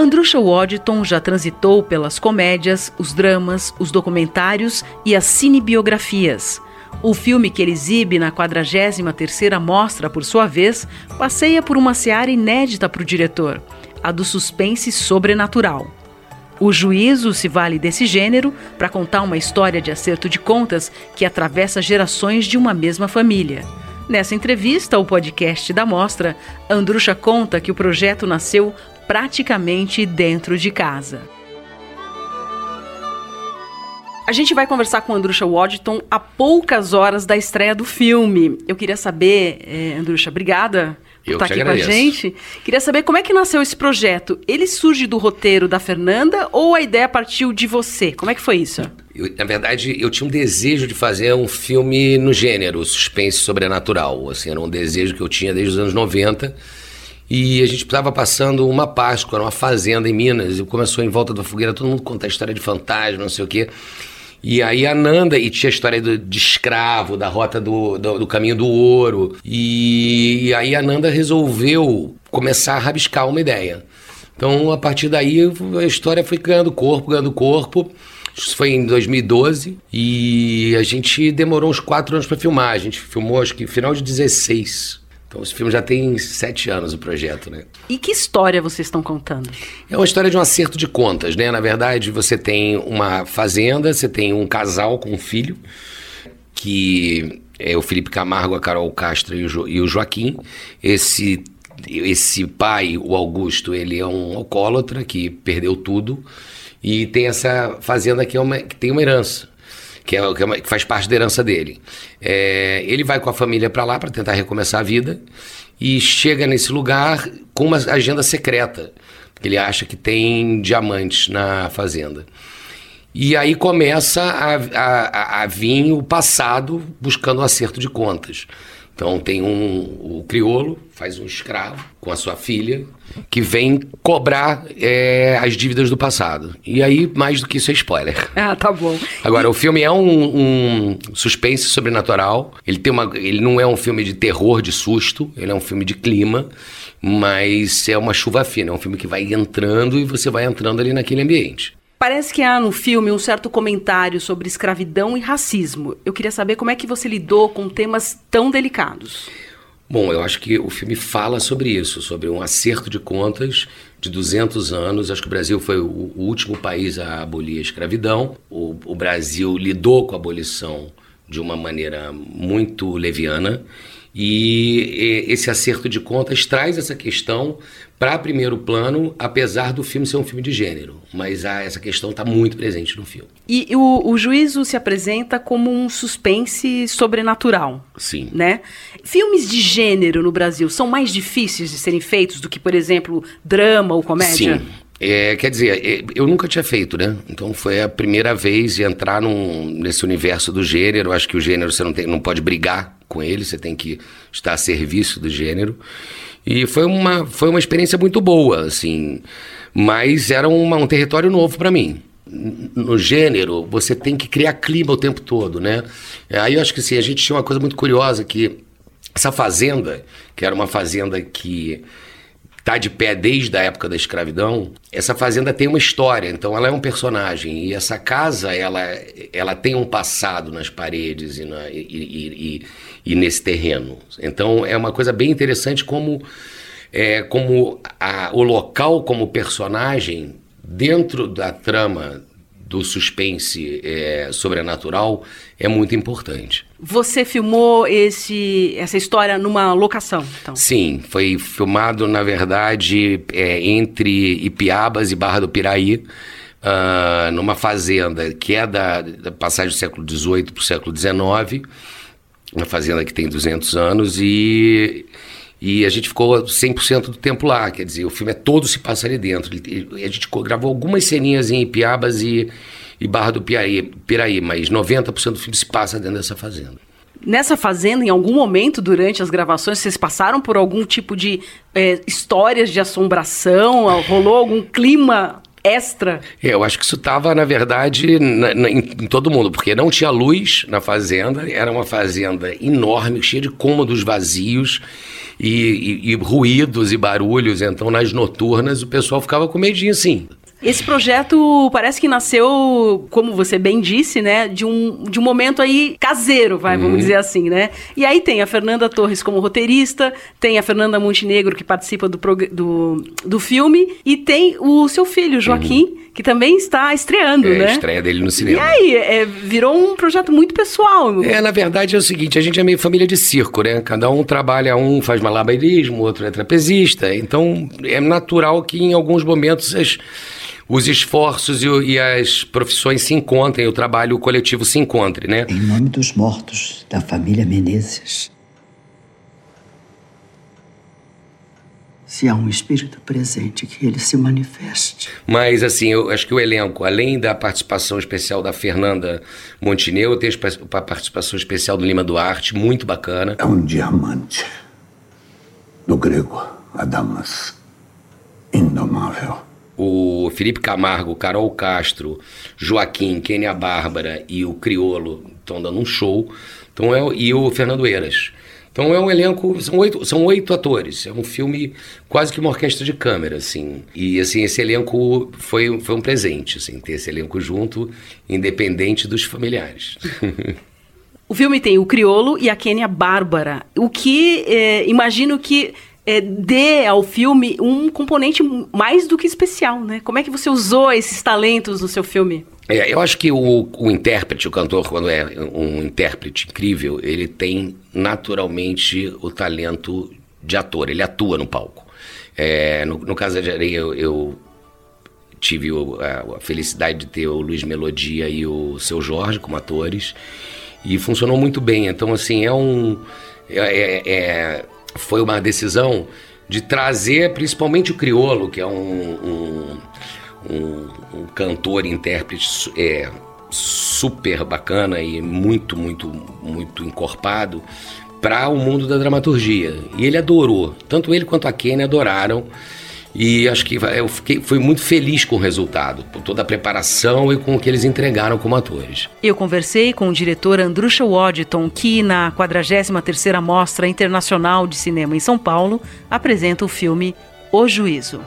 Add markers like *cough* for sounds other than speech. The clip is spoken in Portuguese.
Andrusha Waddington já transitou pelas comédias, os dramas, os documentários e as cinebiografias. O filme que ele exibe na 43ª Mostra, por sua vez, passeia por uma seara inédita para o diretor, a do suspense sobrenatural. O juízo se vale desse gênero para contar uma história de acerto de contas que atravessa gerações de uma mesma família. Nessa entrevista ao podcast da Mostra, Andrusha conta que o projeto nasceu praticamente dentro de casa. A gente vai conversar com Andrusha Waddington a poucas horas da estreia do filme. Eu queria saber, é, Andrusha, obrigada por estar aqui agradeço. com a gente. Queria saber como é que nasceu esse projeto. Ele surge do roteiro da Fernanda ou a ideia partiu de você? Como é que foi isso? Eu, na verdade, eu tinha um desejo de fazer um filme no gênero, suspense sobrenatural. Assim, era um desejo que eu tinha desde os anos 90 e a gente estava passando uma Páscoa, numa fazenda em Minas, e começou em volta da fogueira, todo mundo conta a história de fantasma, não sei o quê. E aí a Nanda, e tinha a história do, de escravo, da rota do, do, do caminho do ouro. E, e, aí a Nanda resolveu começar a rabiscar uma ideia. Então, a partir daí, a história foi ganhando corpo, ganhando corpo. Isso foi em 2012 e a gente demorou uns quatro anos para filmar. A gente filmou, acho que final de 16. Então, esse filme já tem sete anos o projeto, né? E que história vocês estão contando? É uma história de um acerto de contas, né? Na verdade, você tem uma fazenda, você tem um casal com um filho, que é o Felipe Camargo, a Carol Castro e o, jo e o Joaquim. Esse, esse pai, o Augusto, ele é um alcoólatra que perdeu tudo e tem essa fazenda que, é uma, que tem uma herança que, é, que, é uma, que faz parte da herança dele. É, ele vai com a família para lá para tentar recomeçar a vida e chega nesse lugar com uma agenda secreta. Ele acha que tem diamantes na fazenda. E aí começa a, a, a vir o passado buscando o um acerto de contas. Então tem um o criolo faz um escravo com a sua filha que vem cobrar é, as dívidas do passado. E aí mais do que isso é spoiler. Ah, tá bom. Agora e... o filme é um, um, suspense sobrenatural. Ele tem uma, ele não é um filme de terror, de susto. Ele é um filme de clima, mas é uma chuva fina. É um filme que vai entrando e você vai entrando ali naquele ambiente. Parece que há no filme um certo comentário sobre escravidão e racismo. Eu queria saber como é que você lidou com temas tão delicados. Bom, eu acho que o filme fala sobre isso, sobre um acerto de contas de 200 anos. Acho que o Brasil foi o, último país a abolir a escravidão. O, o Brasil lidou com a abolição de uma maneira muito leviana e esse acerto de contas traz essa questão para primeiro plano, apesar do filme ser um filme de gênero. Mas a, essa questão está muito presente no filme. E o, o juízo se apresenta como um suspense sobrenatural. Sim. Né? Filmes de gênero no Brasil são mais difíceis de serem feitos do que, por exemplo, drama ou comédia? Sim. É, quer dizer, é, eu nunca tinha feito, né? Então foi a primeira vez de entrar num, nesse universo do gênero. Acho que o gênero você não, tem, não pode brigar com ele, você tem que estar a serviço do gênero. E foi uma, foi uma experiência muito boa, assim. Mas era uma, um território novo para mim. No gênero, você tem que criar clima o tempo todo, né? Aí eu acho que assim, a gente tinha uma coisa muito curiosa que essa fazenda, que era uma fazenda que está de pé desde a época da escravidão, essa fazenda tem uma história, então ela é um personagem. E essa casa, ela, ela tem um passado nas paredes e, na, e, e, e nesse terreno. Então é uma coisa bem interessante como, é, como a, o local como personagem dentro da trama do suspense é, sobrenatural é muito importante. Você filmou esse, essa história numa locação, então? Sim, foi filmado, na verdade, é, entre Ipiabas e Barra do Piraí, uh, numa fazenda que é da, da passagem do século XVIII para o século XIX, uma fazenda que tem 200 anos, e e a gente ficou 100% do tempo lá, quer dizer, o filme é todo se passa ali dentro. A gente gravou algumas ceninhas em Ipiabas e, e Barra do Piraí, Piraí, mas 90% do filme se passa dentro dessa fazenda. Nessa fazenda, em algum momento durante as gravações, vocês passaram por algum tipo de é, histórias de assombração? Rolou algum clima extra? É, eu acho que isso estava, na verdade, na, na, em, em, todo mundo, porque não tinha luz na fazenda, era uma fazenda enorme, cheia de cômodos vazios e, e, e ruídos e barulhos. Então, nas noturnas, o pessoal ficava com medinho, sim. Esse projeto parece que nasceu, como você bem disse, né, de um, de um momento aí caseiro, vai, uhum. vamos dizer assim, né? E aí tem a Fernanda Torres como roteirista, tem a Fernanda Montenegro que participa do, do, do filme e tem o seu filho, Joaquim, uhum. que também está estreando, é, né? a estreia dele no cinema. E aí, é, virou um projeto muito pessoal. É, na verdade é o seguinte, a gente é meio família de circo, né? Cada um trabalha, um faz malabarismo, outro é trapezista, então é natural que em alguns momentos as os esforços e, e, as profissões se encontrem, o trabalho coletivo se encontre, né? Em nome dos mortos da família Menezes. Se há um espírito presente, que ele se manifeste. Mas, assim, eu acho que o elenco, além da participação especial da Fernanda Montenegro, tem a participação especial do Lima Duarte, muito bacana. É um diamante. Do grego, Adamas. Indomável o Felipe Camargo, Carol Castro, Joaquim, Kênia Bárbara e o Criolo estão dando um show. Então é, e o Fernando Eiras. Então é um elenco, são oito, são oito atores. É um filme quase que uma orquestra de câmera, assim. E assim, esse elenco foi, foi um presente, assim, ter esse elenco junto, independente dos familiares. *laughs* o filme tem o Criolo e a Kênia Bárbara. O que é, imagino que é, dê ao filme um componente mais do que especial, né? Como é que você usou esses talentos no seu filme? É, eu acho que o, o intérprete, o cantor, quando é um intérprete incrível, ele tem naturalmente o talento de ator, ele atua no palco. É, no, no caso de Areia, eu, eu tive o, a, a, felicidade de ter o Luiz Melodia e o Seu Jorge como atores, e funcionou muito bem. Então, assim, é um. é, é, é foi uma decisão de trazer principalmente o criolo, que é um, um, um, um cantor intérprete é, super bacana e muito, muito, muito encorpado para o mundo da dramaturgia. E ele adorou, tanto ele quanto a Kenny adoraram. E acho que eu fiquei, fui muito feliz com o resultado, por toda a preparação e com o que eles entregaram como atores. Eu conversei com o diretor Andrusha Waddington, que na 43ª Mostra Internacional de Cinema em São Paulo apresenta o filme O Juízo.